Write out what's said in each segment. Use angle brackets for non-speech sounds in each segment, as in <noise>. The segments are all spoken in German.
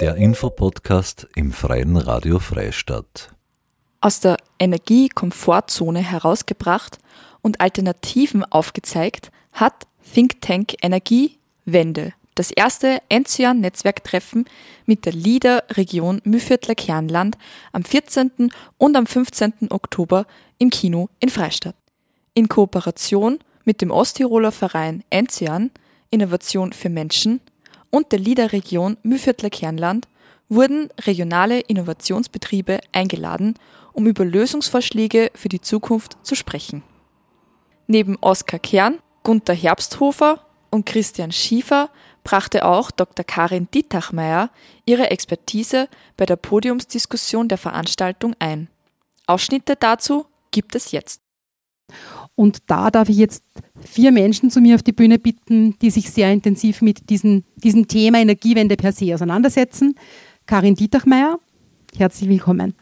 Der Infopodcast im Freien Radio Freistadt. Aus der Energiekomfortzone herausgebracht und Alternativen aufgezeigt hat Think Tank Energiewende das erste Enzian-Netzwerktreffen mit der LIDA-Region Mühviertler Kernland am 14. und am 15. Oktober im Kino in Freistadt. In Kooperation mit dem Osttiroler Verein Enzian Innovation für Menschen und der LIDA-Region Mühviertler Kernland wurden regionale Innovationsbetriebe eingeladen, um über Lösungsvorschläge für die Zukunft zu sprechen. Neben Oskar Kern, Gunther Herbsthofer und Christian Schiefer brachte auch Dr. Karin Dietachmeier ihre Expertise bei der Podiumsdiskussion der Veranstaltung ein. Ausschnitte dazu gibt es jetzt. Und da darf ich jetzt vier Menschen zu mir auf die Bühne bitten, die sich sehr intensiv mit diesem, diesem Thema Energiewende per se auseinandersetzen. Karin Dietachmeier, herzlich willkommen.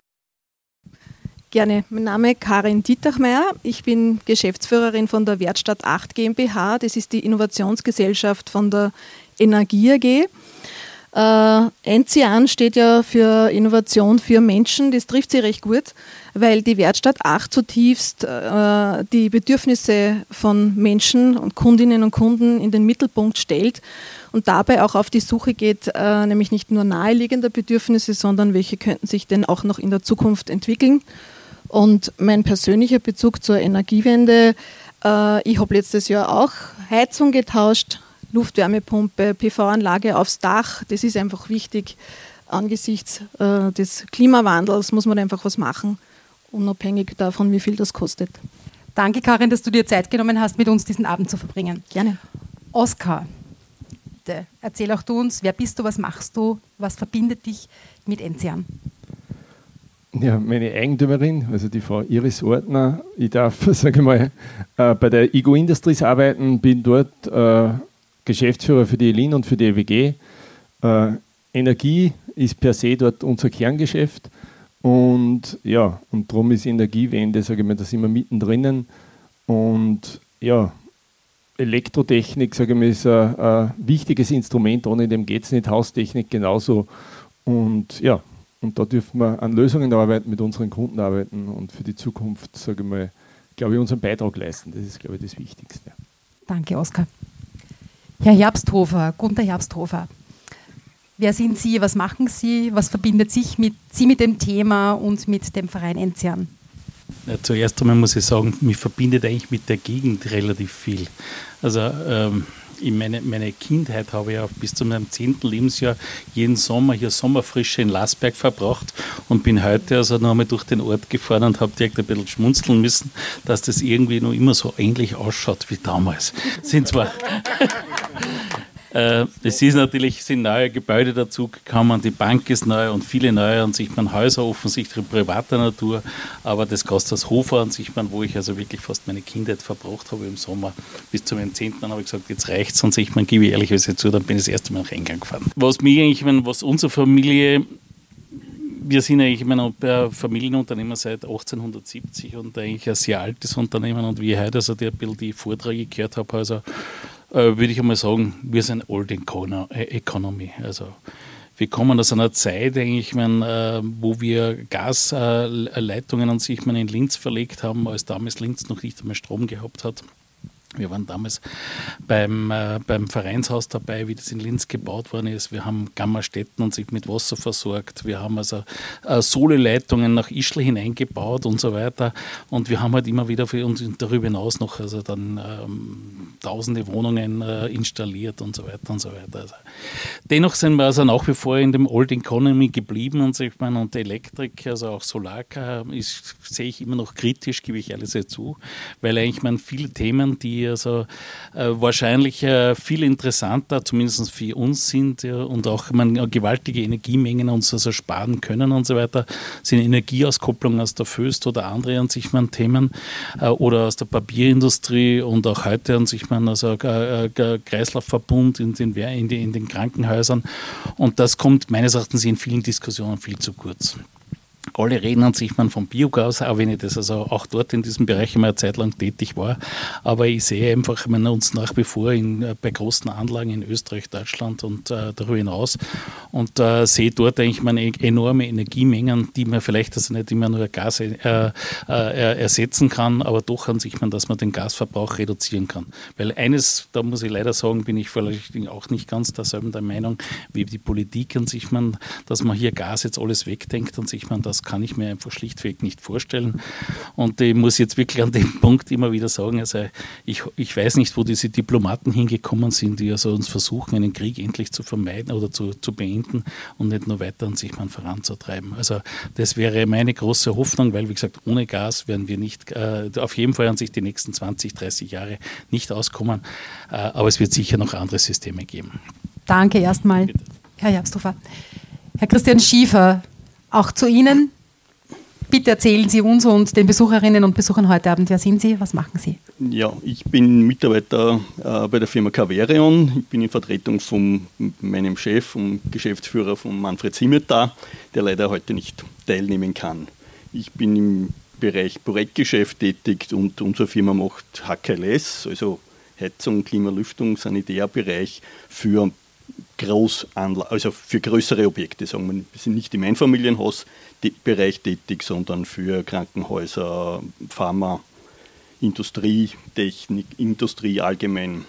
Gerne. Mein Name ist Karin Dietachmeier. Ich bin Geschäftsführerin von der Wertstadt 8 GmbH. Das ist die Innovationsgesellschaft von der Energie AG. Äh, Enzian steht ja für Innovation für Menschen. Das trifft sie recht gut, weil die Wertstatt 8 zutiefst äh, die Bedürfnisse von Menschen und Kundinnen und Kunden in den Mittelpunkt stellt und dabei auch auf die Suche geht, äh, nämlich nicht nur naheliegende Bedürfnisse, sondern welche könnten sich denn auch noch in der Zukunft entwickeln. Und mein persönlicher Bezug zur Energiewende, äh, ich habe letztes Jahr auch Heizung getauscht, Luftwärmepumpe, PV-Anlage aufs Dach. Das ist einfach wichtig. Angesichts äh, des Klimawandels muss man einfach was machen, unabhängig davon, wie viel das kostet. Danke, Karin, dass du dir Zeit genommen hast, mit uns diesen Abend zu verbringen. Gerne. Oskar, bitte erzähl auch du uns, wer bist du, was machst du, was verbindet dich mit Enzian? Ja, meine Eigentümerin, also die Frau Iris Ortner, ich darf, <laughs> sage ich mal, äh, bei der IGO Industries arbeiten, bin dort äh, Geschäftsführer für die ELIN und für die EWG. Äh, Energie ist per se dort unser Kerngeschäft und ja, und darum ist Energiewende, sage ich mal, da sind wir mittendrin und ja, Elektrotechnik, sage ich mal, ist ein, ein wichtiges Instrument, ohne dem geht es nicht, Haustechnik genauso und ja, und da dürfen wir an Lösungen arbeiten, mit unseren Kunden arbeiten und für die Zukunft, sage ich mal, glaube ich, unseren Beitrag leisten. Das ist, glaube ich, das Wichtigste. Danke, Oskar. Herr Herbsthofer, Gunther Herbsthofer. Wer sind Sie? Was machen Sie? Was verbindet sich mit, Sie mit dem Thema und mit dem Verein Enzian? Ja, zuerst einmal muss ich sagen, mich verbindet eigentlich mit der Gegend relativ viel. Also ähm, in meine, meine Kindheit habe ich ja bis zu meinem zehnten Lebensjahr jeden Sommer hier Sommerfrische in Lasberg verbracht und bin heute also noch einmal durch den Ort gefahren und habe direkt ein bisschen schmunzeln müssen, dass das irgendwie noch immer so ähnlich ausschaut wie damals. Sind zwar Äh, es ist natürlich, sind neue Gebäude dazugekommen, die Bank ist neu und viele neue an sich, man Häuser offensichtlich privater Natur, aber das Gasthaus Hofer an sich, man, wo ich also wirklich fast meine Kindheit verbracht habe im Sommer, bis zu meinem 10. Dann habe ich gesagt, jetzt reicht's an sich, man gebe ich ehrlich zu, dann bin ich das erste Mal nach England gefahren. Was mich eigentlich, was unsere Familie wir sind eigentlich ein Familienunternehmer seit 1870 und eigentlich ein sehr altes Unternehmen und wie ich heute also die, ein bisschen die Vorträge gehört habe, also würde ich einmal sagen, wir sind Old äh, Economy. Also wir kommen aus einer Zeit, eigentlich, mein, äh, wo wir Gasleitungen äh, an sich in Linz verlegt haben, als damals Linz noch nicht einmal Strom gehabt hat. Wir waren damals beim, äh, beim Vereinshaus dabei, wie das in Linz gebaut worden ist. Wir haben Gammerstätten und sich mit Wasser versorgt. Wir haben also äh, Soleleitungen nach Ischl hineingebaut und so weiter. Und wir haben halt immer wieder für uns darüber hinaus noch also dann ähm, tausende Wohnungen äh, installiert und so weiter und so weiter. Also, dennoch sind wir also nach wie vor in dem Old Economy geblieben und ich meine, und Elektrik, also auch Solar, ist, sehe ich immer noch kritisch, gebe ich ehrlich zu, weil eigentlich man viele Themen, die also äh, wahrscheinlich äh, viel interessanter, zumindest für uns sind ja, und auch man, gewaltige Energiemengen uns also sparen können und so weiter, sind Energieauskopplung aus der Föst oder andere an sich man Themen äh, oder aus der Papierindustrie und auch heute an sich man also äh, äh, Kreislaufverbund in den, in, den, in den Krankenhäusern und das kommt meines Erachtens in vielen Diskussionen viel zu kurz. Alle reden an sich man vom Biogas, auch wenn ich das also auch dort in diesem Bereich immer eine Zeit lang tätig war. Aber ich sehe einfach, man uns nach wie vor in, äh, bei großen Anlagen in Österreich, Deutschland und äh, darüber hinaus und äh, sehe dort eigentlich meine e-, enorme Energiemengen, die man vielleicht also nicht immer nur Gas äh, äh, ersetzen kann, aber doch an sich man, dass man den Gasverbrauch reduzieren kann. Weil eines, da muss ich leider sagen, bin ich vielleicht auch nicht ganz derselben der Meinung wie die Politik an sich man, dass man hier Gas jetzt alles wegdenkt und sich man das kann ich mir einfach schlichtweg nicht vorstellen. Und ich muss jetzt wirklich an dem <laughs> Punkt immer wieder sagen, also ich, ich weiß nicht, wo diese Diplomaten hingekommen sind, die also uns versuchen, einen Krieg endlich zu vermeiden oder zu, zu beenden und nicht nur weiter an sich man voranzutreiben. Also das wäre meine große Hoffnung, weil wie gesagt, ohne Gas werden wir nicht, äh, auf jeden Fall an sich die nächsten 20, 30 Jahre nicht auskommen. Äh, aber es wird sicher noch andere Systeme geben. Danke erstmal, Herr Jabsdorfer. Herr Christian Schiefer, auch zu Ihnen. Bitte erzählen Sie uns und den Besucherinnen und Besuchern heute Abend, wer sind Sie, was machen Sie? Ja, ich bin Mitarbeiter äh, bei der Firma Caverion. Ich bin in Vertretung von meinem Chef und Geschäftsführer von Manfred Simmet der leider heute nicht teilnehmen kann. Ich bin im Bereich Projektgeschäft tätig und unsere Firma macht HKLS, also Heizung, Klimalüftung, Sanitärbereich für Großanlagen, also für größere Objekte, sagen wir. Wir sind nicht im Einfamilienhausbereich tätig, sondern für Krankenhäuser, Pharma, Industrie, Technik, Industrie allgemein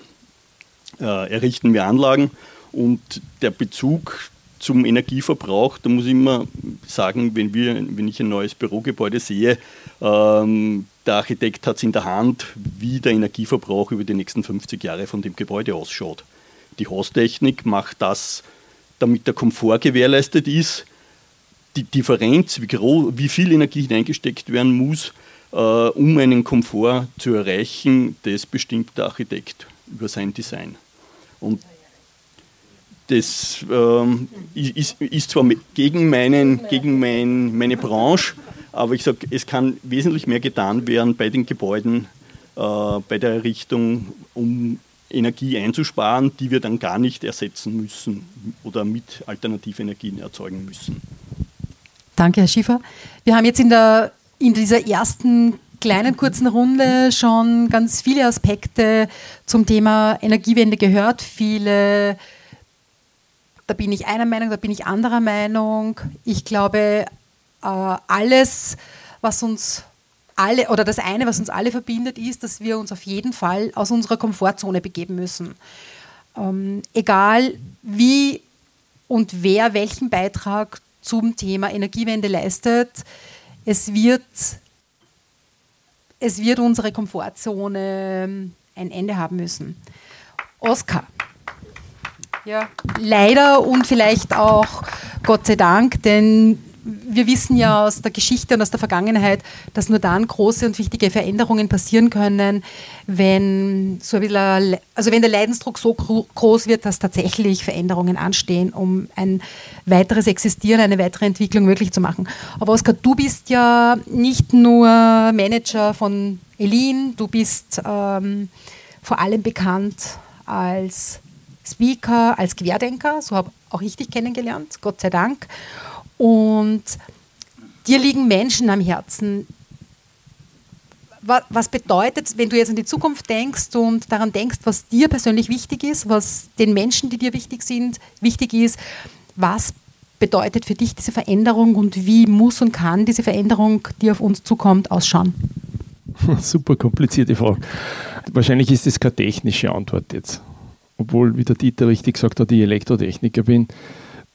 äh, errichten wir Anlagen und der Bezug zum Energieverbrauch, da muss ich immer sagen, wenn, wir, wenn ich ein neues Bürogebäude sehe, ähm, der Architekt hat es in der Hand, wie der Energieverbrauch über die nächsten 50 Jahre von dem Gebäude ausschaut. Die Haustechnik macht das, damit der Komfort gewährleistet ist. Die Differenz, wie, groß, wie viel Energie hineingesteckt werden muss, äh, um einen Komfort zu erreichen, das bestimmt der Architekt über sein Design. Und das ähm, ist, ist, zwar gegen, meinen, gegen mein, meine Branche, aber ich sage, es kann wesentlich mehr getan werden bei den Gebäuden, äh, bei der Errichtung, um Energie einzusparen, die wir dann gar nicht ersetzen müssen oder mit Alternativenergien erzeugen müssen. Danke, Herr Schiefer. Wir haben jetzt in, der, in dieser ersten kleinen kurzen Runde schon ganz viele Aspekte zum Thema Energiewende gehört. Viele, da bin ich einer Meinung, da bin ich anderer Meinung. Ich glaube, äh, alles, was uns alle, oder das eine, was uns alle verbindet, ist, dass wir uns auf jeden Fall aus unserer Komfortzone begeben müssen. Ähm, egal wie und wer welchen Beitrag zum Thema Energiewende leistet, es wird, es wird unsere Komfortzone ähm, ein Ende haben müssen. Oskar. Ja, leider und vielleicht auch Gott sei Dank, denn wir wissen ja aus der Geschichte und aus der Vergangenheit, dass nur dann große und wichtige Veränderungen passieren können, wenn, so ein bisschen, also wenn der Leidensdruck so groß wird, dass tatsächlich Veränderungen anstehen, um ein weiteres Existieren, eine weitere Entwicklung möglich zu machen. Aber Oskar, du bist ja nicht nur Manager von Elin, du bist ähm, vor allem bekannt als Speaker, als Querdenker, so habe auch ich dich kennengelernt, Gott sei Dank. Und dir liegen Menschen am Herzen. Was bedeutet, wenn du jetzt an die Zukunft denkst und daran denkst, was dir persönlich wichtig ist, was den Menschen, die dir wichtig sind, wichtig ist, was bedeutet für dich diese Veränderung und wie muss und kann diese Veränderung, die auf uns zukommt, ausschauen? <laughs> Super komplizierte Frage. Wahrscheinlich ist das keine technische Antwort jetzt. Obwohl, wie der Dieter richtig gesagt hat, ich Elektrotechniker bin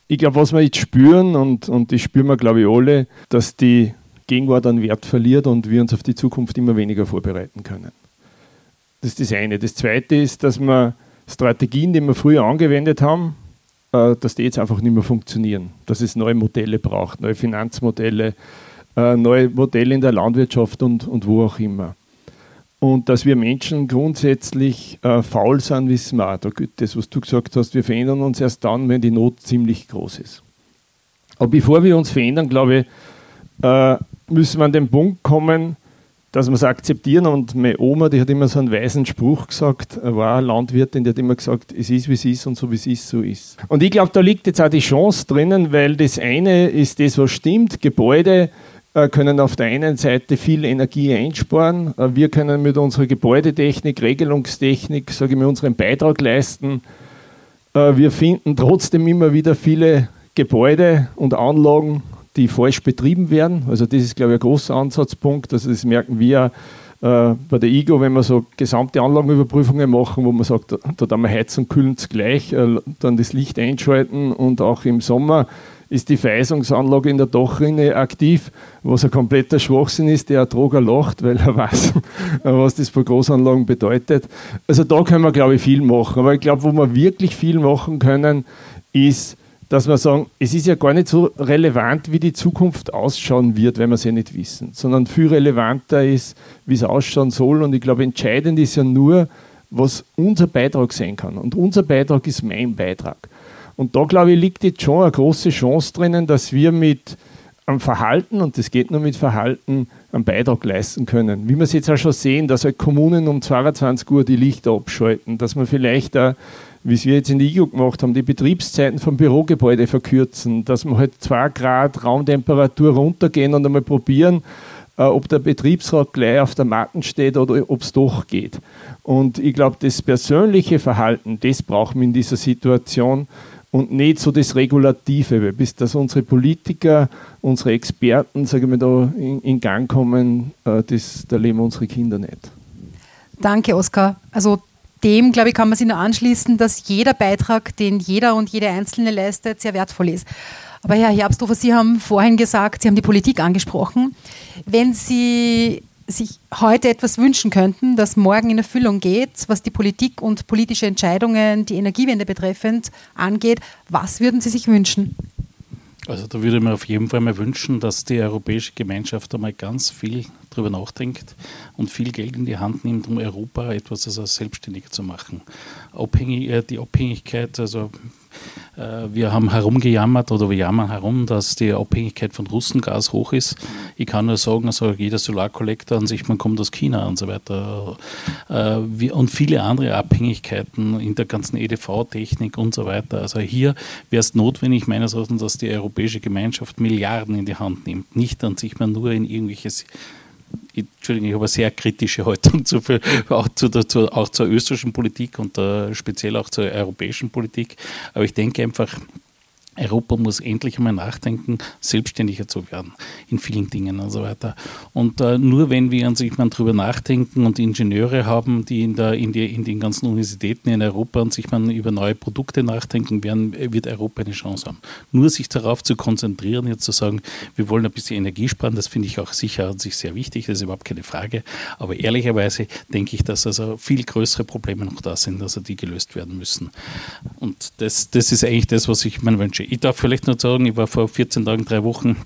ich glaube, was wir jetzt spüren, und, und das spüren wir, glaube ich, alle, dass die Gegenwart an Wert verliert und wir uns auf die Zukunft immer weniger vorbereiten können. Das ist das eine. Das zweite ist, dass wir Strategien, die wir früher angewendet haben, äh, dass die jetzt einfach nicht mehr funktionieren. Dass es neue Modelle braucht, neue Finanzmodelle, äh, neue Modelle in der Landwirtschaft und, und wo auch immer. Und dass wir Menschen grundsätzlich äh, faul sind, wissen wir auch. Das, was du gesagt hast, wir verändern uns erst dann, wenn die Not ziemlich groß ist. Aber bevor wir uns verändern, glaube ich, äh, müssen wir an den Punkt kommen, dass wir es akzeptieren. Und meine Oma, die hat immer so einen weisen Spruch gesagt, war eine Landwirtin, die hat immer gesagt, es ist, wie es ist und so, wie es ist, so ist. Und ich glaube, da liegt jetzt auch die Chance drinnen, weil das eine ist das, was stimmt. Gebäude können auf der einen Seite viel Energie einsparen. Äh, wir können mit unserer Gebäudetechnik, Regelungstechnik, sage ich mal, unseren Beitrag leisten. Äh, wir finden trotzdem immer wieder viele Gebäude und Anlagen, die falsch betrieben werden. Also das ist, glaube ich, ein großer Ansatzpunkt. Also das merken wir äh, bei der IGO, wenn wir so gesamte Anlagenüberprüfungen machen, wo man sagt, da, da wir Heizen und Kühlen gleich, äh, dann das Licht einschalten und auch im Sommer ist die Verheizungsanlage in der Dachrinne aktiv, was ein kompletter Schwachsinn ist, der Droger lacht, weil er weiß, <laughs> was das für Großanlagen bedeutet. Also da können wir, glaube ich, viel machen. Aber ich glaube, wo wir wirklich viel machen können, ist, dass wir sagen, es ist ja gar nicht so relevant, wie die Zukunft ausschauen wird, wenn wir es ja nicht wissen, sondern viel relevanter ist, wie es ausschauen soll. Und ich glaube, entscheidend ist ja nur, was unser Beitrag sein kann. Und unser Beitrag ist mein Beitrag. Und da, glaube ich, liegt jetzt schon eine große Chance drinnen, dass wir mit am Verhalten, und das geht nur mit Verhalten, einen Beitrag leisten können. Wie wir es jetzt auch schon sehen, dass halt Kommunen um 22 Uhr die Lichter abschalten, dass man vielleicht auch wie es wir jetzt in der IGU gemacht haben, die Betriebszeiten vom Bürogebäude verkürzen, dass wir halt zwei Grad Raumtemperatur runtergehen und einmal probieren, äh, ob der Betriebsrat gleich auf der Matten steht oder ob es doch geht. Und ich glaube, das persönliche Verhalten, das brauchen wir in dieser Situation und nicht so das Regulative, weil bis dass unsere Politiker, unsere Experten, sagen wir da, in, in Gang kommen, äh, das, da leben unsere Kinder nicht. Danke, Oskar. Also dem, glaube ich, kann man sich nur anschließen, dass jeder Beitrag, den jeder und jede Einzelne leistet, sehr wertvoll ist. Aber Herr Herbsthofer, Sie haben vorhin gesagt, Sie haben die Politik angesprochen. Wenn Sie sich heute etwas wünschen könnten, das morgen in Erfüllung geht, was die Politik und politische Entscheidungen, die Energiewende betreffend angeht, was würden Sie sich wünschen? Also da würde ich mir auf jeden Fall mal wünschen, dass die Europäische Gemeinschaft einmal ganz viel darüber nachdenkt und viel Geld in die Hand nimmt, um Europa etwas also selbstständiger zu machen. Abhängig, äh, die Abhängigkeit, also wir haben herumgejammert oder wir jammern herum, dass die Abhängigkeit von Russengas hoch ist. Ich kann nur sagen, also jeder Solarkollektor an sich, man kommt aus China und so weiter. Äh, und viele andere Abhängigkeiten in der ganzen EDV-Technik und so weiter. Also hier wäre es notwendig, meines Erachtens, dass die Europäische Gemeinschaft Milliarden in die Hand nimmt. Nicht an sich man nur in Entschuldigung, ich habe eine sehr kritische Haltung zu, auch, zu zu, auch zur österreichischen Politik und uh, speziell auch zur europäischen Politik. Aber ich denke einfach, Europa muss endlich einmal nachdenken, selbstständiger zu werden in vielen Dingen und so weiter. Und äh, nur wenn wir an sich mal darüber nachdenken und Ingenieure haben, die in, der, in, die, in den ganzen Universitäten in Europa und sich mal über neue Produkte nachdenken werden, wird Europa eine Chance haben. Nur sich darauf zu konzentrieren, jetzt zu sagen, wir wollen ein bisschen Energie sparen, das finde ich auch sicher an sich sehr wichtig, das ist überhaupt keine Frage. Aber ehrlicherweise denke ich, dass also viel größere Probleme noch da sind, also die gelöst werden müssen. Und das, das ist eigentlich das, was ich mir wünsche. Ich darf vielleicht nur sagen, ich war vor 14 Tagen, drei Wochen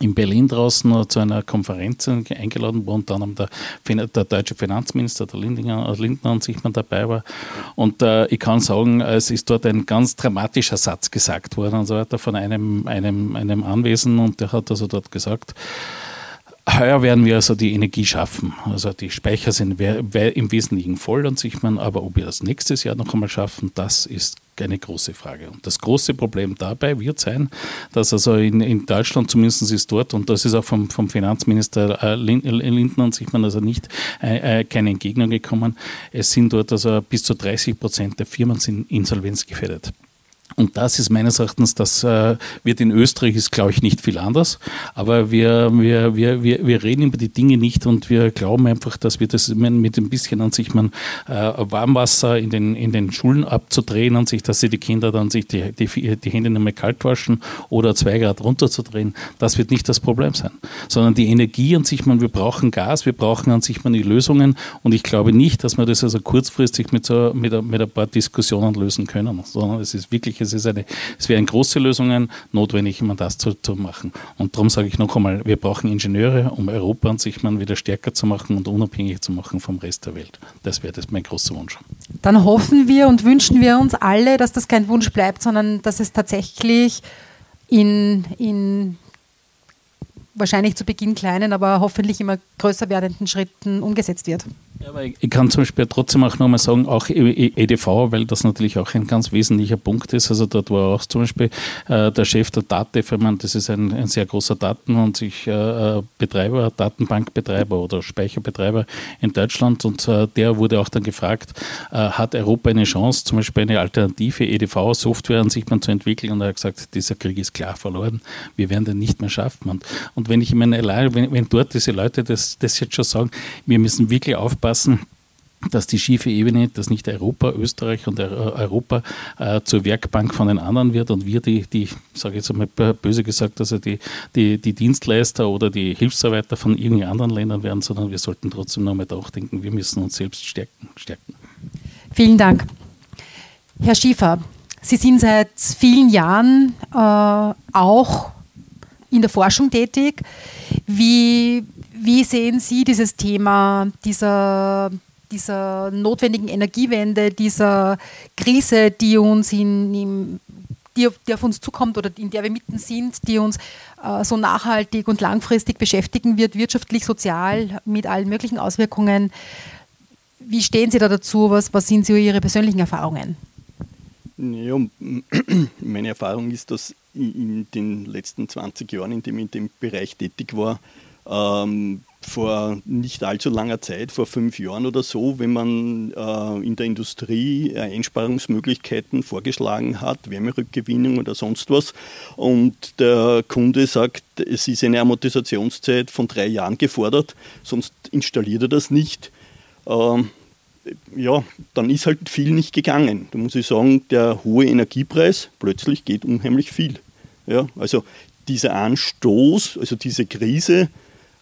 in Berlin draußen zu einer Konferenz eingeladen, wo unter anderem der, der deutsche Finanzminister, der Lindner, Lindner und sich mal dabei war. Und äh, ich kann sagen, es ist dort ein ganz dramatischer Satz gesagt worden und so weiter von einem, einem, einem Anwesenden und der hat also dort gesagt, Heuer werden wir also die Energie schaffen. Also die Speicher sind im Wesentlichen voll und sich man, aber ob wir das nächstes Jahr noch einmal schaffen, das ist eine große Frage. Und das große Problem dabei wird sein, dass also in, in Deutschland zumindest ist dort, und das ist auch vom, vom Finanzminister äh, Lindner und sich man also nicht äh, äh, keine Entgegnung gekommen, es sind dort also bis zu 30 Prozent der Firmen sind insolvenzgefährdet. Und das ist meines Erachtens, das äh, wird in Österreich, ist glaube ich nicht viel anders, aber wir, wir, wir, wir, wir reden über die Dinge nicht und wir glauben einfach, dass wir das mit ein bisschen an sich man äh, Warmwasser in den, in den Schulen abzudrehen an sich, dass sie die Kinder dann sich die, die, die Hände nicht mehr kalt waschen oder zwei Grad runterzudrehen, das wird nicht das Problem sein, sondern die Energie an sich, man, wir brauchen Gas, wir brauchen an sich man die Lösungen. Und ich glaube nicht, dass wir das also kurzfristig mit, so, mit, mit ein paar Diskussionen lösen können, sondern es ist wirklich es, ist eine, es wären große Lösungen notwendig, um das zu, zu machen. Und darum sage ich noch einmal, wir brauchen Ingenieure, um Europa an sich mal wieder stärker zu machen und unabhängig zu machen vom Rest der Welt. Das wäre das mein großer Wunsch. Dann hoffen wir und wünschen wir uns alle, dass das kein Wunsch bleibt, sondern dass es tatsächlich in, in wahrscheinlich zu Beginn kleinen, aber hoffentlich immer größer werdenden Schritten umgesetzt wird. Ja, aber ich kann zum Beispiel trotzdem auch nochmal sagen, auch EDV, weil das natürlich auch ein ganz wesentlicher Punkt ist. Also dort war auch zum Beispiel äh, der Chef der DATEV, ich das ist ein, ein sehr großer Daten- und sich äh, Betreiber, Datenbankbetreiber oder Speicherbetreiber in Deutschland und äh, der wurde auch dann gefragt, äh, hat Europa eine Chance, zum Beispiel eine alternative EDV-Software an sich mal zu entwickeln und er hat gesagt, dieser Krieg ist klar verloren, wir werden den nicht mehr schaffen. Und, und wenn ich meine, wenn, wenn dort diese Leute das, das jetzt schon sagen, wir müssen wirklich aufpassen, dass die schiefe Ebene, dass nicht Europa, Österreich und Europa äh, zur Werkbank von den anderen wird und wir die, die sage ich jetzt einmal böse gesagt, also die, die, die Dienstleister oder die Hilfsarbeiter von irgendeinen anderen Ländern werden, sondern wir sollten trotzdem noch mal denken, wir müssen uns selbst stärken. stärken. Vielen Dank. Herr Schiefer, Sie sind seit vielen Jahren äh, auch in der Forschung tätig. Wie wie sehen Sie dieses Thema dieser, dieser notwendigen Energiewende, dieser Krise, die uns in, in die, die, auf uns zukommt oder in der wir mitten sind, die uns äh, so nachhaltig und langfristig beschäftigen wird, wirtschaftlich, sozial, mit allen möglichen Auswirkungen. Wie stehen Sie da dazu? Was, was sind so Ihre persönlichen Erfahrungen? Ja, <clears throat> meine Erfahrung ist, dass in den letzten 20 Jahren, in dem ich in dem Bereich tätig war, ähm, vor nicht allzu langer Zeit, vor fünf Jahren oder so, wenn man äh, in der Industrie äh, Einsparungsmöglichkeiten vorgeschlagen hat, Wärmerückgewinnung oder sonst was, und der Kunde sagt, es ist eine Amortisationszeit von drei Jahren gefordert, sonst installiert er das nicht. Ähm, ja, dann ist halt viel nicht gegangen. Da muss ich sagen, der hohe Energiepreis, plötzlich geht unheimlich viel. Ja, also dieser Anstoß, also diese Krise,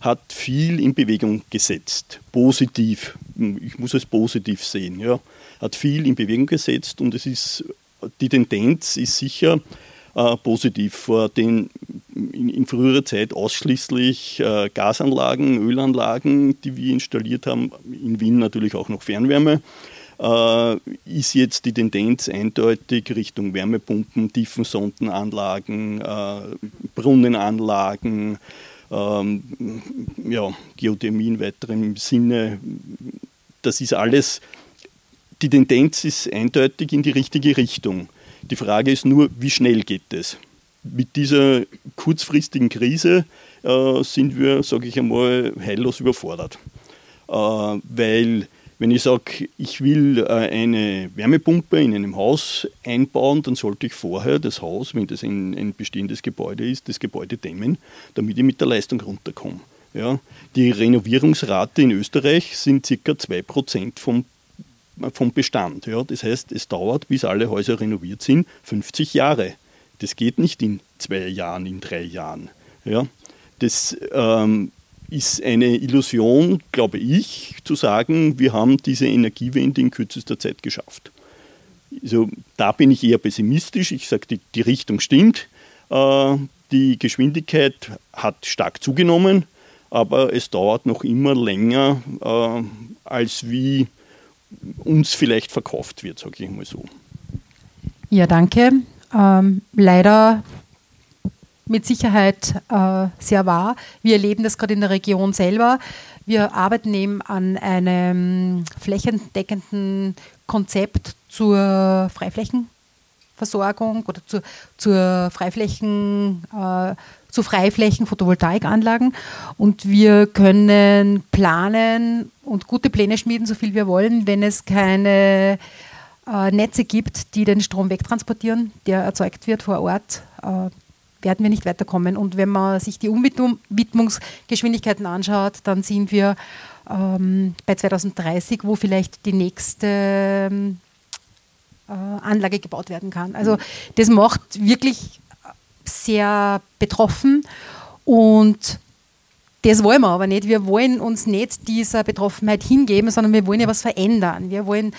hat viel in Bewegung gesetzt. Positiv, ich muss es positiv sehen, ja. Hat viel in Bewegung gesetzt und es ist, die Tendenz ist sicher äh, positiv. Vor den in, in früherer Zeit ausschließlich äh, Gasanlagen, Ölanlagen, die wir installiert haben, in Wien natürlich auch noch Fernwärme äh, ist jetzt die Tendenz eindeutig Richtung Wärmepumpen, Tiefensondenanlagen, äh, Brunnenanlagen, ähm, ja, Geothermie in weiterem Sinne. Das ist alles, die Tendenz ist eindeutig in die richtige Richtung. Die Frage ist nur, wie schnell geht es? Mit dieser kurzfristigen Krise äh, sind wir, sage ich einmal, heillos überfordert. Äh, weil wenn ich sage, ich will äh, eine Wärmepumpe in einem Haus einbauen, dann sollte ich vorher das Haus, wenn das ein, ein bestehendes Gebäude ist, das Gebäude dämmen, damit ich mit der Leistung runterkomme. Ja, die Renovierungsrate in Österreich sind ca. 2% vom, vom Bestand. Ja, das heißt, es dauert, bis alle Häuser renoviert sind, 50 Jahre. Das geht nicht in zwei Jahren, in drei Jahren. Ja, das ähm, ist eine Illusion, glaube ich, zu sagen, wir haben diese Energiewende in kürzester Zeit geschafft. Also, da bin ich eher pessimistisch. Ich sage, die, die Richtung stimmt. Äh, die Geschwindigkeit hat stark zugenommen, aber es dauert noch immer länger, äh, als wie uns vielleicht verkauft wird, sage ich mal so. Ja, danke. Ähm, leider mit Sicherheit äh, sehr wahr. Wir erleben das gerade in der Region selber. Wir arbeiten eben an einem flächendeckenden Konzept zur Freiflächenversorgung oder zur, zur Freiflächen, äh, zu Freiflächen Photovoltaikanlagen und wir können planen und gute Pläne schmieden, so viel wir wollen, wenn es keine äh, Netze gibt, die den Strom wegtransportieren, der erzeugt wird vor Ort. Äh, werden wir nicht weiterkommen. Und wenn man sich die Umwidmungsgeschwindigkeiten anschaut, dann sind wir ähm, bei 2030, wo vielleicht die nächste ähm, äh, Anlage gebaut werden kann. Also das macht wirklich sehr betroffen und das wollen wir aber nicht. Wir wollen uns nicht dieser Betroffenheit hingeben, sondern wir wollen ja was verändern. Wir wollen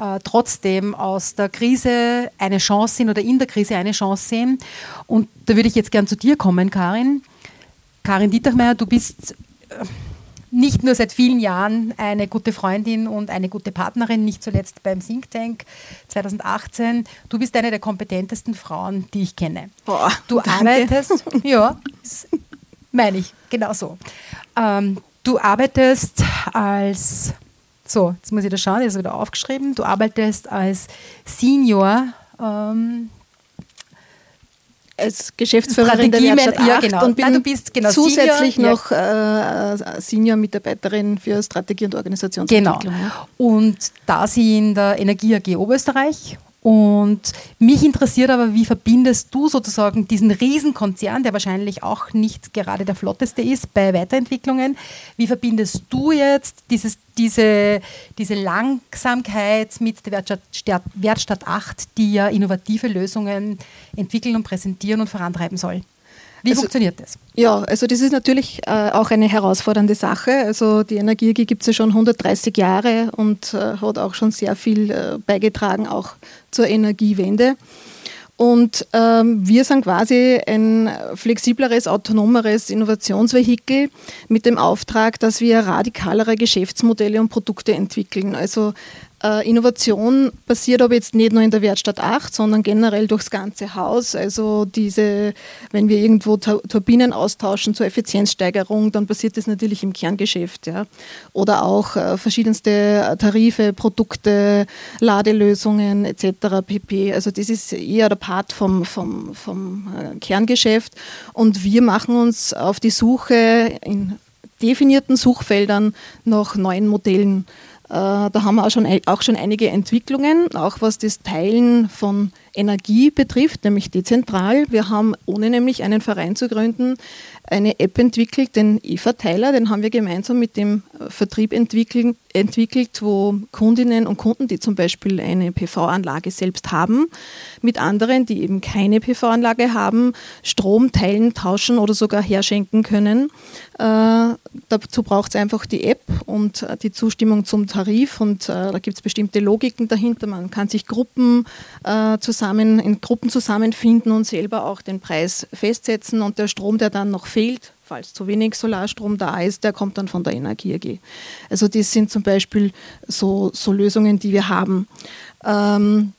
äh, trotzdem aus der Krise eine Chance sehen oder in der Krise eine Chance sehen. Und da würde ich jetzt gern zu dir kommen, Karin. Karin Dietermeier, du bist äh, nicht nur seit vielen Jahren eine gute Freundin und eine gute Partnerin, nicht zuletzt beim Think Tank 2018. Du bist eine der kompetentesten Frauen, die ich kenne. Boah, du danke. arbeitest, <laughs> ja, Meine ich, genau so. Ähm, du arbeitest als, so, jetzt muss ich da schauen, ich habe wieder aufgeschrieben, du arbeitest als Senior ähm, als Geschäftsführerin der Werkstatt 8 ja, genau. und bin Nein, du bist genau zusätzlich Senior, noch äh, Senior-Mitarbeiterin für Strategie und Organisationsentwicklung. Genau. Und da sie in der Energie AG Oberösterreich und mich interessiert aber, wie verbindest du sozusagen diesen Riesenkonzern, der wahrscheinlich auch nicht gerade der flotteste ist bei Weiterentwicklungen, wie verbindest du jetzt dieses, diese, diese Langsamkeit mit der Wertstadt, Wertstadt 8, die ja innovative Lösungen entwickeln und präsentieren und vorantreiben soll? Wie also, funktioniert das? Ja, also das ist natürlich äh, auch eine herausfordernde Sache. Also die Energie gibt es ja schon 130 Jahre und äh, hat auch schon sehr viel äh, beigetragen, auch zur Energiewende. Und ähm, wir sind quasi ein flexibleres, autonomeres Innovationsvehikel mit dem Auftrag, dass wir radikalere Geschäftsmodelle und Produkte entwickeln. Also Innovation passiert aber jetzt nicht nur in der Wertstadt 8, sondern generell durchs ganze Haus. Also diese, wenn wir irgendwo Turbinen austauschen zur Effizienzsteigerung, dann passiert das natürlich im Kerngeschäft. Ja. Oder auch äh, verschiedenste Tarife, Produkte, Ladelösungen etc. pp. Also das ist eher der Part vom, vom, vom äh, Kerngeschäft. Und wir machen uns auf die Suche in definierten Suchfeldern nach neuen Modellen. Äh, da haben wir auch schon, auch schon einige Entwicklungen, auch was das Teilen von Energie betrifft, nämlich dezentral. Wir haben, ohne nämlich einen Verein zu gründen, eine App entwickelt, den E-Verteiler, den haben wir gemeinsam mit dem Vertrieb entwickelt, entwickelt, wo Kundinnen und Kunden, die zum Beispiel eine PV-Anlage selbst haben, mit anderen, die eben keine PV-Anlage haben, Strom teilen, tauschen oder sogar herschenken können. Äh, dazu braucht es einfach die App und äh, die Zustimmung zum Tarif und äh, da gibt es bestimmte Logiken dahinter. Man kann sich Gruppen äh, zusammen, in Gruppen zusammenfinden und selber auch den Preis festsetzen und der Strom, der dann noch fehlt, falls zu wenig Solarstrom da ist, der kommt dann von der Energie AG. Also das sind zum Beispiel so, so Lösungen, die wir haben. Ähm,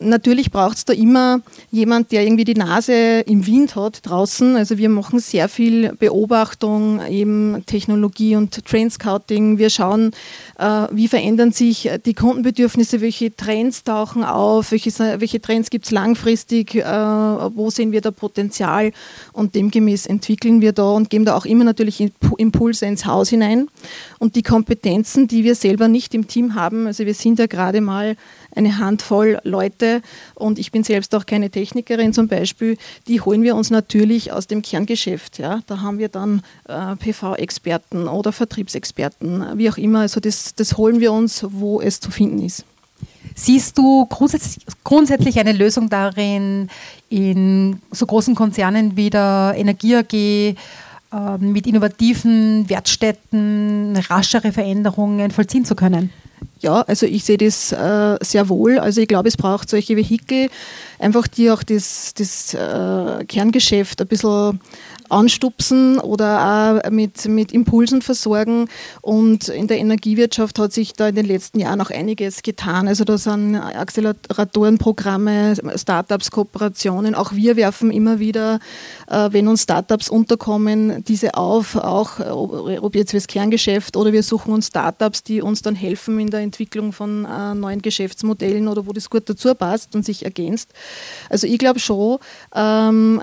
Natürlich braucht es da immer jemand, der irgendwie die Nase im Wind hat draußen. Also wir machen sehr viel Beobachtung, eben Technologie und Trendscouting. Wir schauen, äh, wie verändern sich die Kundenbedürfnisse, welche Trends tauchen auf, welche, welche Trends gibt es langfristig, äh, wo sehen wir da Potenzial und demgemäß entwickeln wir da und geben da auch immer natürlich Impulse ins Haus hinein. Und die Kompetenzen, die wir selber nicht im Team haben, also wir sind ja gerade mal eine Handvoll Leute und ich bin selbst auch keine Technikerin zum Beispiel, die holen wir uns natürlich aus dem Kerngeschäft. Ja? Da haben wir dann äh, PV-Experten oder Vertriebsexperten, wie auch immer. Also das, das holen wir uns, wo es zu finden ist. Siehst du grundsätzlich, eine Lösung darin, in so großen Konzernen wie der Energie AG äh, mit innovativen Wertstätten raschere Veränderungen vollziehen zu können? Ja, also ich sehe das äh, sehr wohl. Also ich glaube, es braucht solche Vehikel, einfach die auch das, das äh, Kerngeschäft ein bisschen anstupsen oder auch mit, mit Impulsen versorgen. Und in der Energiewirtschaft hat sich da in den letzten Jahren auch einiges getan. Also da sind Acceleratorenprogramme, Startups, Kooperationen. Auch wir werfen immer wieder, äh, wenn uns Startups unterkommen, diese auf, auch ob jetzt fürs Kerngeschäft oder wir suchen uns Startups, die uns dann helfen in der Entwicklung von äh, neuen Geschäftsmodellen oder wo das gut dazu passt und sich ergänzt. Also ich glaube schon, ähm,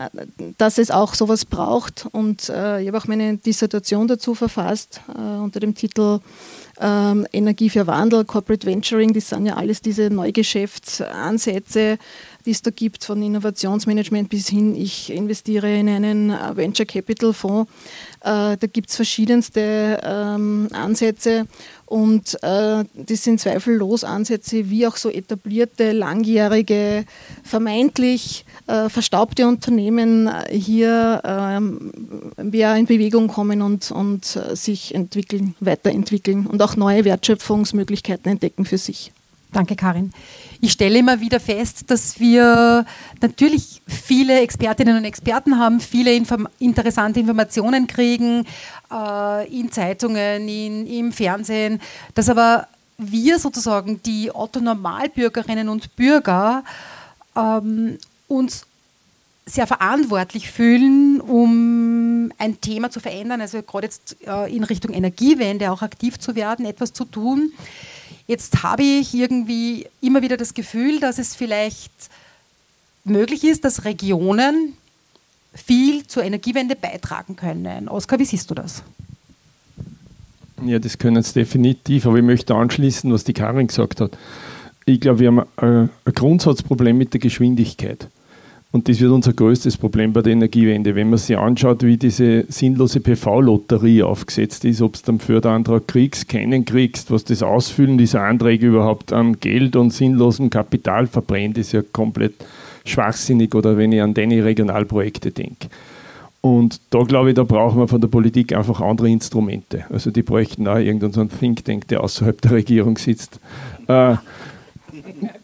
dass es auch sowas braucht braucht. Und äh, ich habe auch meine Dissertation dazu verfasst äh, unter dem Titel ähm, Energie für Wandel, Corporate Venturing. Das sind ja alles diese Neugeschäftsansätze, die es da gibt, von Innovationsmanagement bis hin, ich investiere in einen äh, Venture Capital Fonds. Äh, da gibt es verschiedenste ähm, Ansätze und äh, das sind zweifellos Ansätze, wie auch so etablierte, langjährige, vermeintlich verstaubte Unternehmen hier ähm, in Bewegung kommen und, und sich entwickeln, weiterentwickeln und auch neue Wertschöpfungsmöglichkeiten entdecken für sich. Danke, Karin. Ich stelle immer wieder fest, dass wir natürlich viele Expertinnen und Experten haben, viele inform interessante Informationen kriegen äh, in Zeitungen, in, im Fernsehen, dass aber wir sozusagen, die Otto-Normalbürgerinnen und Bürger, ähm, uns sehr verantwortlich fühlen, um ein Thema zu verändern, also gerade jetzt äh, in Richtung Energiewende auch aktiv zu werden, etwas zu tun. Jetzt habe ich irgendwie immer wieder das Gefühl, dass es vielleicht möglich ist, dass Regionen viel zur Energiewende beitragen können. Oskar, wie siehst du das? Ja, das können sie definitiv, aber ich möchte anschließen, was die Karin gesagt hat. Ich glaube, wir haben ein, Grundsatzproblem mit der Geschwindigkeit. Und das wird unser größtes Problem bei der Energiewende. Wenn man sich anschaut, wie diese sinnlose PV-Lotterie aufgesetzt ist, ob du einen Förderantrag kriegst, keinen kriegst, was das Ausfüllen dieser Anträge überhaupt an Geld und sinnlosem Kapital verbrennt, ist ja komplett schwachsinnig oder wenn ich an deine Regionalprojekte denke. Und da glaube ich, da brauchen wir von der Politik einfach andere Instrumente. Also die bräuchten auch irgendeinen Think Tank, der außerhalb der Regierung sitzt. Äh,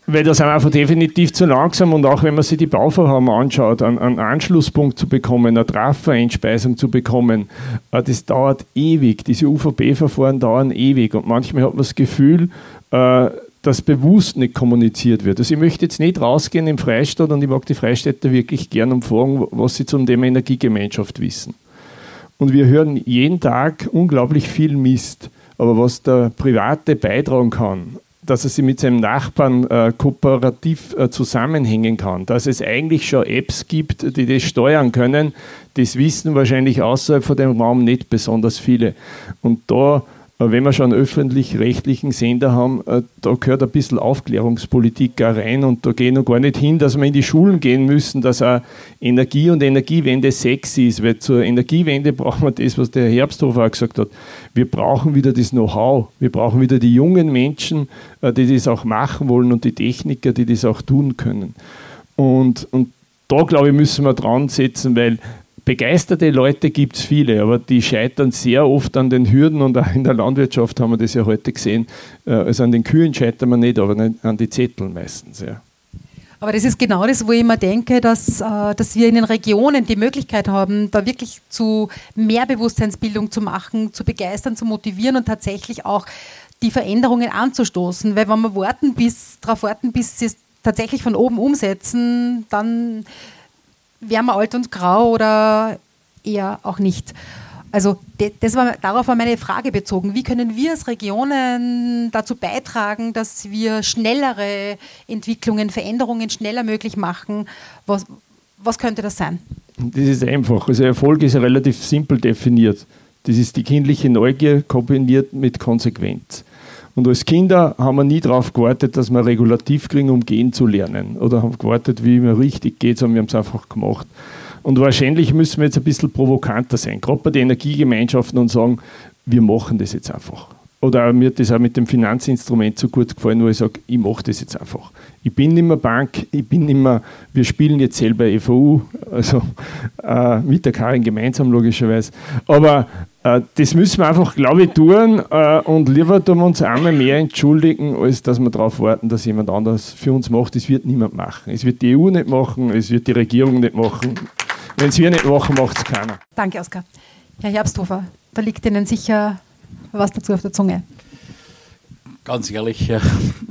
weil das sind einfach definitiv zu langsam und auch wenn man sich die Bauvorhaben anschaut, einen, einen Anschlusspunkt zu bekommen, eine Trafo-Einspeisung zu bekommen, äh, das dauert ewig. Diese UVB-Verfahren dauern ewig und manchmal hat man das Gefühl, äh, dass bewusst nicht kommuniziert wird. Also ich möchte jetzt nicht rausgehen im Freistaat und ich mag die Freistädter wirklich gern und fragen, was sie zum Thema Energiegemeinschaft wissen. Und wir hören jeden Tag unglaublich viel Mist. Aber was der Private beitragen kann, dass er sich mit seinem Nachbarn äh, kooperativ äh, zusammenhängen kann, dass es eigentlich schon Apps gibt, die das steuern können, das wissen wahrscheinlich außerhalb von dem Raum nicht besonders viele. Und da wenn wir schon einen öffentlich-rechtlichen Sender haben, äh, da gehört ein bisschen Aufklärungspolitik auch rein und da gehen wir gar nicht hin, dass wir in die Schulen gehen müssen, dass auch Energie und Energiewende sexy ist, weil zur Energiewende brauchen wir das, was der Herr Herbsthofer auch gesagt hat. Wir brauchen wieder das Know-how, wir brauchen wieder die jungen Menschen, äh, die das auch machen wollen und die Techniker, die das auch tun können. Und, und da, glaube ich, müssen wir dran setzen, weil begeisterte Leute gibt es viele, aber die scheitern sehr oft an den Hürden und auch in der Landwirtschaft haben wir das ja heute gesehen. Äh, also an den Kühen scheitern wir nicht, aber an die Zettel meistens. Ja. Aber das ist genau das, wo ich immer denke, dass, äh, dass wir in den Regionen die Möglichkeit haben, da wirklich zu mehr Bewusstseinsbildung zu machen, zu begeistern, zu motivieren und tatsächlich auch die Veränderungen anzustoßen. Weil wenn wir warten, bis, darauf warten, bis sie es tatsächlich von oben umsetzen, dann wären wir alt und grau oder eher auch nicht? Also das war, darauf war meine Frage bezogen. Wie können wir als Regionen dazu beitragen, dass wir schnellere Entwicklungen, Veränderungen schneller möglich machen? Was, was könnte das sein? Das ist einfach. Also Erfolg ist relativ simpel definiert. Das ist die kindliche Neugier kombiniert mit Konsequenz. Und als Kinder haben wir nie darauf gewartet, dass wir regulativ kriegen, um gehen zu lernen. Oder haben gewartet, wie man richtig geht, sondern wir haben es einfach gemacht. Und wahrscheinlich müssen wir jetzt ein bisschen provokanter sein, gerade bei den Energiegemeinschaften und sagen, wir machen das jetzt einfach. Oder mir hat das auch mit dem Finanzinstrument so gut gefallen, wo ich sage, ich mache das jetzt einfach. Ich bin nicht mehr Bank, ich bin nicht mehr, wir spielen jetzt selber EVU, also äh, mit der Karin gemeinsam logischerweise. Aber äh, das müssen wir einfach, glaube ich, tun äh, und lieber tun wir uns einmal mehr entschuldigen, als dass wir darauf warten, dass jemand anders für uns macht. Das wird niemand machen. Es wird die EU nicht machen, es wird die Regierung nicht machen. Wenn es wir nicht machen, macht es keiner. Danke, Oskar. Herr Herbsthofer, da liegt Ihnen sicher was dazu auf der Zunge. Ganz ehrlich, ja.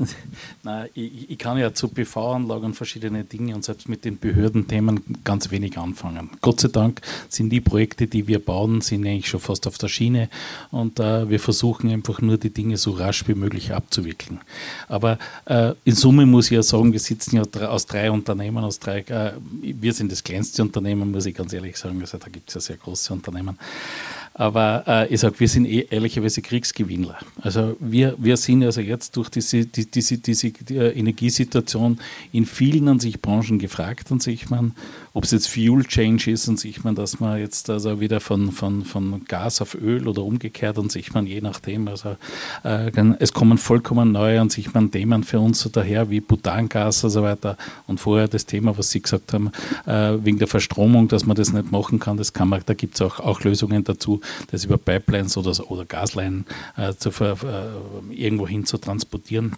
<laughs> Nein, ich, ich, kann ja zu PV-Anlagen verschiedene Dinge und selbst mit den Behördenthemen ganz wenig anfangen. Gott sei Dank sind die Projekte, die wir bauen, sind eigentlich schon fast auf der Schiene und äh, wir versuchen einfach nur die Dinge so rasch wie möglich abzuwickeln. Aber äh, in Summe muss ich ja sagen, wir sitzen ja aus drei Unternehmen, aus drei, äh, wir sind das kleinste Unternehmen, muss ich ganz ehrlich sagen, also da gibt es ja sehr große Unternehmen. Aber äh, ich sage, wir sind eh ehrlicherweise Kriegsgewinnler. Also wir, wir sind also jetzt durch diese, die, diese, diese die äh, Energiesituation in vielen an sich Branchen gefragt und sich man, ob es jetzt Fuel Change ist und sich man, dass man jetzt also wieder von, von, von Gas auf Öl oder umgekehrt und sich man je nachdem, also äh, es kommen vollkommen neue und sich man Themen für uns so daher wie Butangas und so weiter und vorher das Thema, was Sie gesagt haben, äh, wegen der Verstromung, dass man das nicht machen kann, das kann man, da gibt es auch, auch Lösungen dazu, das über Pipelines oder, oder Gasleinen äh, zu, äh, irgendwo hin zu transportieren.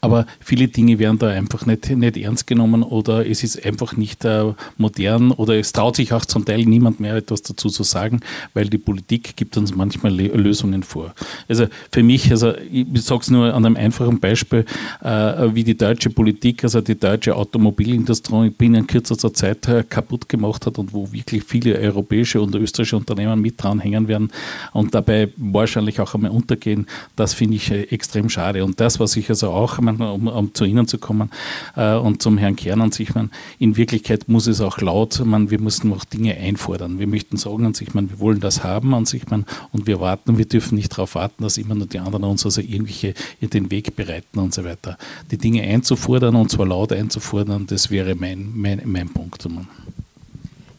Aber viele Dinge werden da einfach nicht, nicht ernst genommen oder es ist einfach nicht äh, modern oder es traut sich auch zum Teil niemand mehr etwas dazu zu sagen, weil die Politik gibt uns manchmal Le Lösungen vor. Also für mich, also ich sage es nur an einem einfachen Beispiel, äh, wie die deutsche Politik, also die deutsche Automobilindustrie binnen kürzester Zeit äh, kaputt gemacht hat und wo wirklich viele europäische und österreichische Unternehmen mit dranhängen werden und dabei wahrscheinlich auch einmal untergehen, das finde ich äh, extrem schade. Und das, was ich also auch, um, um zu Ihnen zu kommen äh, und zum Herrn Kern an sich, man, in Wirklichkeit muss es auch laut, man, wir müssen auch Dinge einfordern. Wir möchten sagen an sich, man, wir wollen das haben an sich man, und wir warten, wir dürfen nicht darauf warten, dass immer nur die anderen uns also irgendwelche in den Weg bereiten und so weiter. Die Dinge einzufordern und zwar laut einzufordern, das wäre mein, mein, mein Punkt.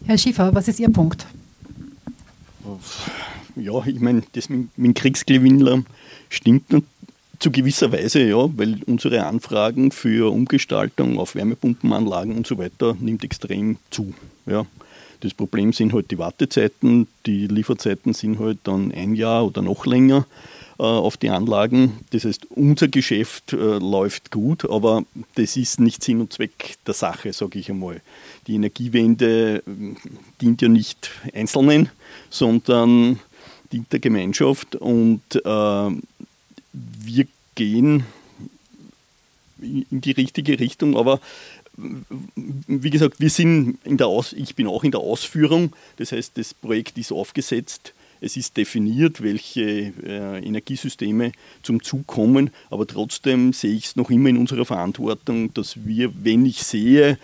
Herr Schiefer, was ist Ihr Punkt? Ja, ich meine, das mit, mit Kriegsgewinnler stimmt zu gewisser Weise, ja, weil unsere Anfragen für Umgestaltung auf Wärmepumpenanlagen und so weiter nimmt extrem zu. Ja. Das Problem sind halt die Wartezeiten, die Lieferzeiten sind halt dann ein Jahr oder noch länger äh, auf die Anlagen. Das heißt, unser Geschäft äh, läuft gut, aber das ist nicht Sinn und Zweck der Sache, sage ich einmal. Die Energiewende äh, dient ja nicht Einzelnen, sondern dient der Gemeinschaft und äh, wir gehen in die richtige Richtung, aber wie gesagt, wir sind in der Aus ich bin auch in der Ausführung, das heißt, das Projekt ist aufgesetzt, es ist definiert, welche äh, Energiesysteme zum Zug kommen, aber trotzdem sehe ich es noch immer in unserer Verantwortung, dass wir, wenn ich sehe,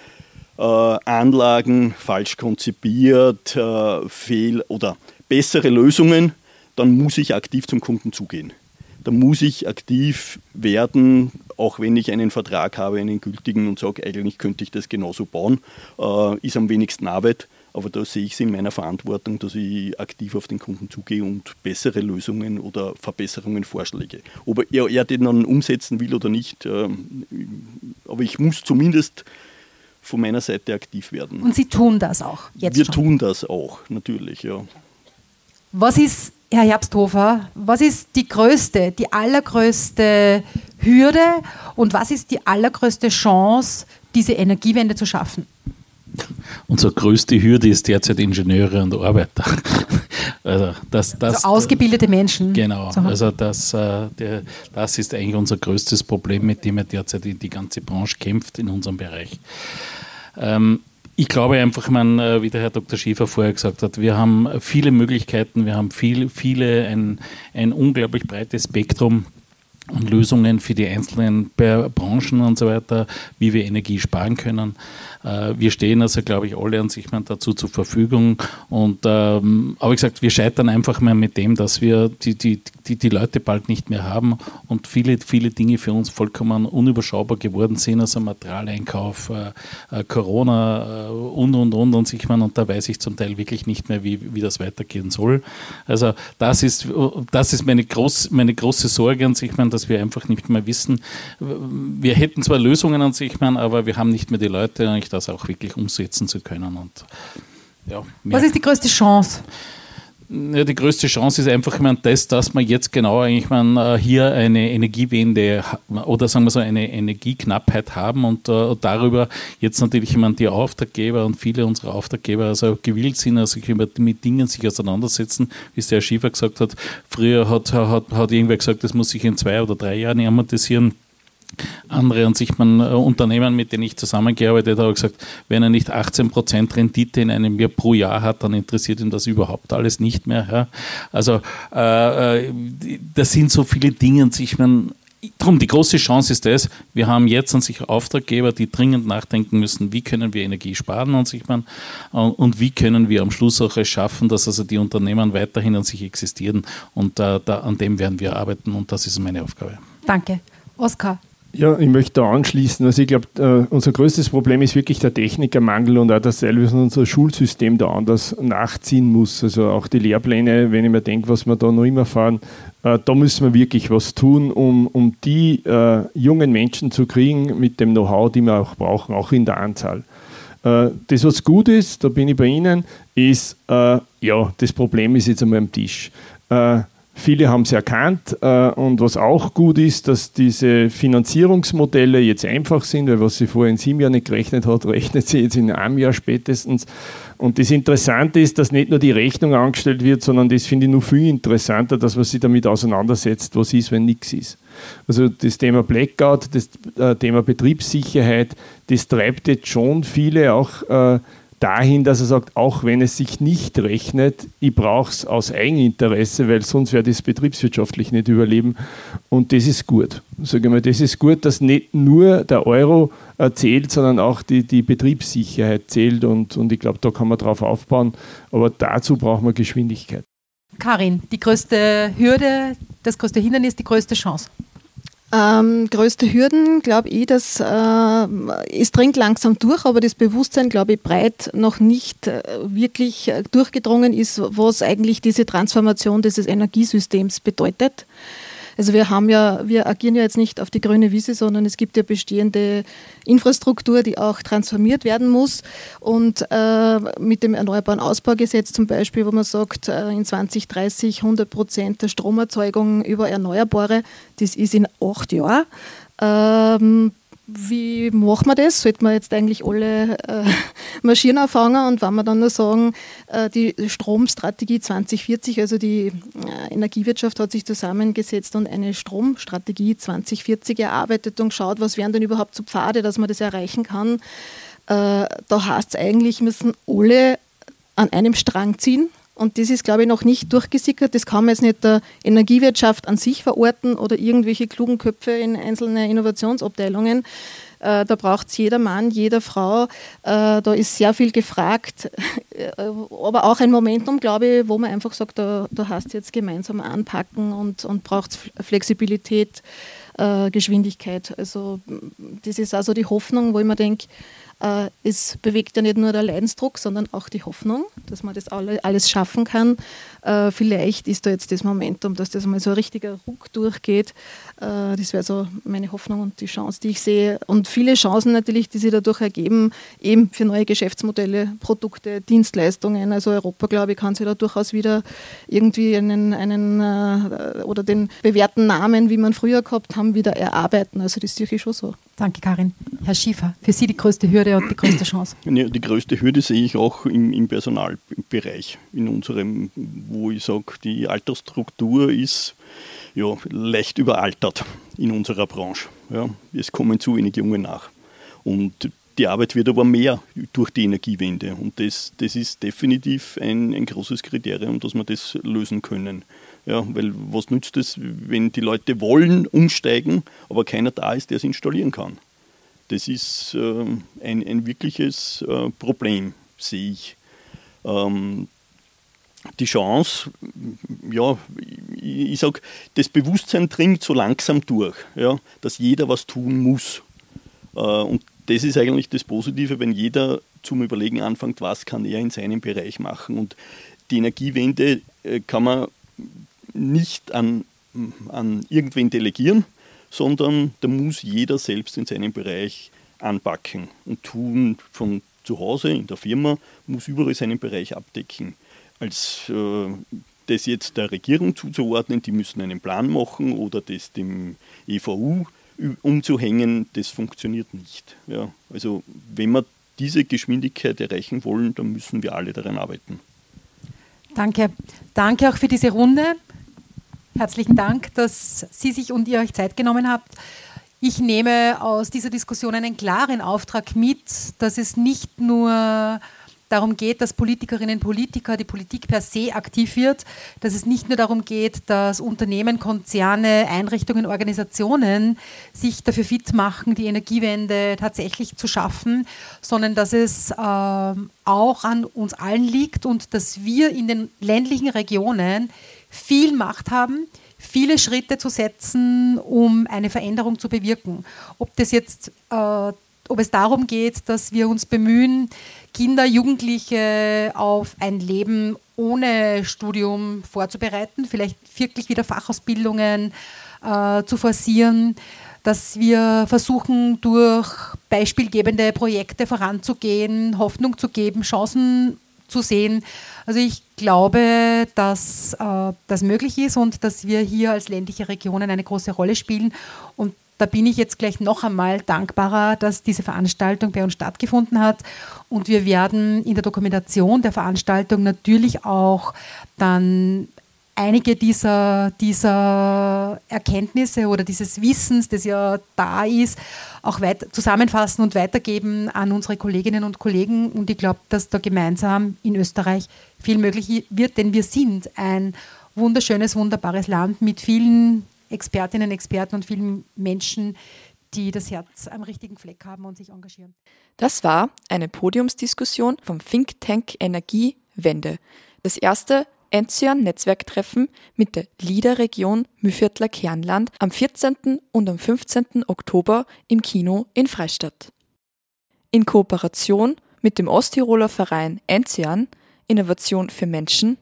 äh, Anlagen falsch konzipiert, äh, fehl oder bessere Lösungen, dann muss ich aktiv zum Kunden zugehen da muss ich aktiv werden, auch wenn ich einen Vertrag habe, einen gültigen und sage, eigentlich könnte ich das genauso bauen, äh, ist am wenigsten Arbeit. Aber da sehe ich es in meiner Verantwortung, dass ich aktiv auf den Kunden zugehe und bessere Lösungen oder Verbesserungen vorschläge. Ob er, er den dann umsetzen will oder nicht, äh, aber ich muss zumindest von meiner Seite aktiv werden. Und Sie tun das auch jetzt Wir schon? tun das auch, natürlich, ja. Was ist Herr Herbsthofer, was ist die größte, die allergrößte Hürde und was ist die allergrößte Chance, diese Energiewende zu schaffen? Unsere größte Hürde ist derzeit Ingenieure und Arbeiter. <laughs> Also, das, das, also ausgebildete Menschen. Genau, also das, äh, das ist eigentlich unser größtes Problem, mit dem er derzeit die, die ganze Branche kämpft in unserem Bereich. Ähm, ich glaube einfach, man, äh, wie der Herr Dr. Schäfer vorher gesagt hat, wir haben viele Möglichkeiten, wir haben viel, viele, ein, ein unglaublich breites Spektrum und Lösungen für die einzelnen Branchen und so weiter, wie wir Energie sparen können. Äh, wir stehen also, glaube ich, alle an sich mal dazu zur Verfügung. Und ähm, aber wie gesagt, wir scheitern einfach mal mit dem, dass wir die, die, die, die Leute bald nicht mehr haben und viele, viele Dinge für uns vollkommen unüberschaubar geworden sind, also Materialeinkauf, äh, äh, Corona äh, und und und und sich man, und da weiß ich zum Teil wirklich nicht mehr, wie, wie das weitergehen soll. Also das ist, das ist meine, groß, meine große Sorge an sich, man, dass wir einfach nicht mehr wissen. Wir hätten zwar Lösungen an sich, man, aber wir haben nicht mehr die Leute. Und ich das auch wirklich umsetzen zu können. Und, ja, Was ist die größte Chance? Ja, die größte Chance ist einfach ich meine, das, dass man jetzt genau eigentlich meine, äh, hier eine Energiewende oder sagen wir so eine Energieknappheit haben und uh, darüber jetzt natürlich ich meine, die Auftraggeber und viele unserer Auftraggeber also gewillt sind, also sich mit Dingen sich auseinandersetzen, wie es der Herr Schiefer gesagt hat. Früher hat, hat, hat irgendwer gesagt, das muss sich in zwei oder drei Jahren amortisieren andere an sich man äh, Unternehmen, mit denen ich zusammengearbeitet habe, gesagt, wenn er nicht 18% Rendite in einem Jahr pro Jahr hat, dann interessiert ihn das überhaupt alles nicht mehr. Ja. Also äh, äh das sind so viele Dinge an sich man Darum, die große Chance ist das, wir haben jetzt an sich Auftraggeber, die dringend nachdenken müssen, wie können wir Energie sparen an sich man, und wie können wir am Schluss auch es schaffen, dass also die Unternehmen weiterhin an sich existieren. Und äh, da, an dem werden wir arbeiten und das ist meine Aufgabe. Danke. Oskar, ja, ich möchte da anschließen. Also ich glaube, äh, unser größtes Problem ist wirklich der Technikermangel und auch, dass teilweise unser Schulsystem da anders nachziehen muss. Also auch die Lehrpläne, wenn ich mir denke, was wir da noch immer fahren, äh, da müssen wir wirklich was tun, um, um die äh, jungen Menschen zu kriegen mit dem Know-how, die wir auch brauchen, auch in der Anzahl. Äh, das, was gut ist, da bin ich bei Ihnen, ist, äh, ja, das Problem ist jetzt einmal am Tisch. Viele haben es erkannt äh, und was auch gut ist, dass diese Finanzierungsmodelle jetzt einfach sind, weil was sie vorher in sieben Jahren nicht gerechnet hat, <laughs> rechnet sie jetzt in einem Jahr spätestens. Und das Interessante ist, dass nicht nur die Rechnung angestellt wird, sondern das finde ich noch viel interessanter, dass man sich damit auseinandersetzt, was ist, wenn nichts ist. Also das Thema Blackout, das äh, Thema Betriebssicherheit, das treibt jetzt schon viele auch äh, dahin, dass er sagt, auch wenn es sich nicht rechnet, ich brauche es aus Eigeninteresse, weil sonst werde ich es betriebswirtschaftlich nicht überleben. Und das ist gut. Sage mal, das ist gut, dass nicht nur der Euro äh, zählt, sondern auch die, die Betriebssicherheit zählt. Und, und ich glaube, da kann man drauf aufbauen. Aber dazu braucht man Geschwindigkeit. Karin, die größte Hürde, das größte Hindernis, die größte Chance? Ähm, größte Hürden, glaube ich, das äh, es dringt langsam durch, aber das Bewusstsein, glaube ich, breit noch nicht äh, wirklich äh, durchgedrungen ist, was eigentlich diese Transformation dieses Energiesystems bedeutet. Also wir haben ja, wir agieren ja jetzt nicht auf die grüne Wiese, sondern es gibt ja bestehende Infrastruktur, die auch transformiert werden muss. Und äh, mit dem Erneuerbaren Ausbaugesetz zum Beispiel, wo man sagt, äh, in 2030 100 Prozent der Stromerzeugung über Erneuerbare, das ist in acht Jahren. Ähm, wie machen wir das? Sollten wir jetzt eigentlich alle äh, <laughs> Maschinen anfangen und wenn wir dann nur sagen, äh, die Stromstrategie 2040, also die äh, Energiewirtschaft hat sich zusammengesetzt und eine Stromstrategie 2040 erarbeitet und geschaut, was wären denn überhaupt so Pfade, dass man das erreichen kann. Äh, da heißt es eigentlich, müssen alle an einem Strang ziehen und das ist, glaube ich, noch nicht durchgesickert. Das kann man jetzt nicht der Energiewirtschaft an sich verorten oder irgendwelche klugen Köpfe in einzelne Innovationsabteilungen. Äh, da braucht es jeder Mann, jede Frau. Äh, da ist sehr viel gefragt. Äh, aber auch ein Momentum, glaube ich, wo man einfach sagt, da, da hast jetzt gemeinsam anpacken und, und braucht Flexibilität, Geschwindigkeit. Also das ist also die Hoffnung, wo ich mir denke, äh, es bewegt ja nicht nur der Leidensdruck, sondern auch die Hoffnung, dass man das alles schaffen kann. Äh, vielleicht ist da jetzt das Momentum, dass das mal so ein richtiger Ruck durchgeht. Äh, das wäre so meine Hoffnung und die Chance, die ich sehe. Und viele Chancen natürlich, die sich dadurch ergeben, eben für neue Geschäftsmodelle, Produkte, Dienstleistungen. Also Europa, glaube ich, kann sich da durchaus wieder irgendwie einen, einen oder den bewährten Namen, wie man früher gehabt haben, wieder erarbeiten. Also das sehe ich schon so. Danke, Karin. Herr Schiefer, für Sie die größte Hürde und die größte Chance? Ja, die größte Hürde sehe ich auch im, im Personalbereich, in unserem, wo ich sage, die Altersstruktur ist ja, leicht überaltert in unserer Branche. Ja. Es kommen zu wenig Junge nach. Und die Arbeit wird aber mehr durch die Energiewende. Und das, das ist definitiv ein, ein großes Kriterium, dass wir das lösen können. Ja, weil was nützt es, wenn die Leute wollen umsteigen, aber keiner da ist, der es installieren kann? Das ist äh, ein, ein wirkliches äh, Problem, sehe ich. Ähm, die Chance, ja, ich, sage, das Bewusstsein dringt so langsam durch, ja, dass jeder was tun muss. Äh, und das ist eigentlich das Positive, wenn jeder zum Überlegen anfängt, was kann er in seinem Bereich machen. Und die Energiewende äh, kann man nicht an, an irgendwen delegieren, sondern da muss jeder selbst in seinem Bereich anpacken und tun von zu Hause, in der Firma, muss überall seinen Bereich abdecken. Als äh, das jetzt der Regierung zuzuordnen, die müssen einen Plan machen oder das dem EVU umzuhängen, das funktioniert nicht. Ja, also wenn wir diese Geschwindigkeit erreichen wollen, dann müssen wir alle daran arbeiten. Danke. Danke auch für diese Runde. Herzlichen Dank, dass Sie sich und ihr euch Zeit genommen habt. Ich nehme aus dieser Diskussion einen klaren Auftrag mit, dass es nicht nur darum geht, dass Politikerinnen und Politiker, die Politik per se aktiv wird, dass es nicht nur darum geht, dass Unternehmen, Konzerne, Einrichtungen, Organisationen sich dafür fit machen, die Energiewende tatsächlich zu schaffen, sondern dass es äh, auch an uns allen liegt und dass wir in den ländlichen Regionen viel Macht haben, viele Schritte zu setzen, um eine Veränderung zu bewirken. Ob das jetzt, äh, ob es darum geht, dass wir uns bemühen, Kinder, Jugendliche auf ein Leben ohne Studium vorzubereiten, vielleicht wirklich wieder Fachausbildungen äh, zu forcieren, dass wir versuchen, durch beispielgebende Projekte voranzugehen, Hoffnung zu geben, Chancen zu sehen. Also ich glaube, dass äh, das möglich ist und dass wir hier als ländliche Regionen eine große Rolle spielen. Und da bin ich jetzt gleich noch einmal dankbarer, dass diese Veranstaltung bei uns stattgefunden hat. Und wir werden in der Dokumentation der Veranstaltung natürlich auch dann einige dieser, dieser Erkenntnisse oder dieses Wissens, das ja da ist, auch weit zusammenfassen und weitergeben an unsere Kolleginnen und Kollegen. Und ich glaube, dass da gemeinsam in Österreich viel möglich wird, denn wir sind ein wunderschönes, wunderbares Land mit vielen Expertinnen, Experten und vielen Menschen, die das Herz am richtigen Fleck haben und sich engagieren. Das war eine Podiumsdiskussion vom Think Tank Energiewende. Das erste Enzian-Netzwerktreffen mit der LIDA-Region Müviertler Kernland am 14. und am 15. Oktober im Kino in Freistadt. In Kooperation mit dem Osttiroler Verein Enzian Innovation für Menschen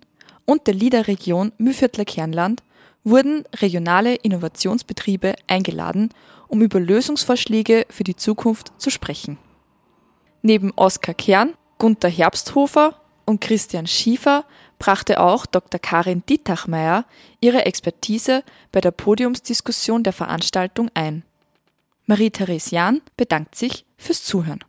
und der LIDA-Region Müviertler Kernland wurden regionale Innovationsbetriebe eingeladen, um über Lösungsvorschläge für die Zukunft zu sprechen. Neben Oskar Kern, Gunther Herbsthofer und Christian Schiefer brachte auch Dr. Karin Dietachmeier ihre Expertise bei der Podiumsdiskussion der Veranstaltung ein. Marie-Therese Jahn bedankt sich fürs Zuhören.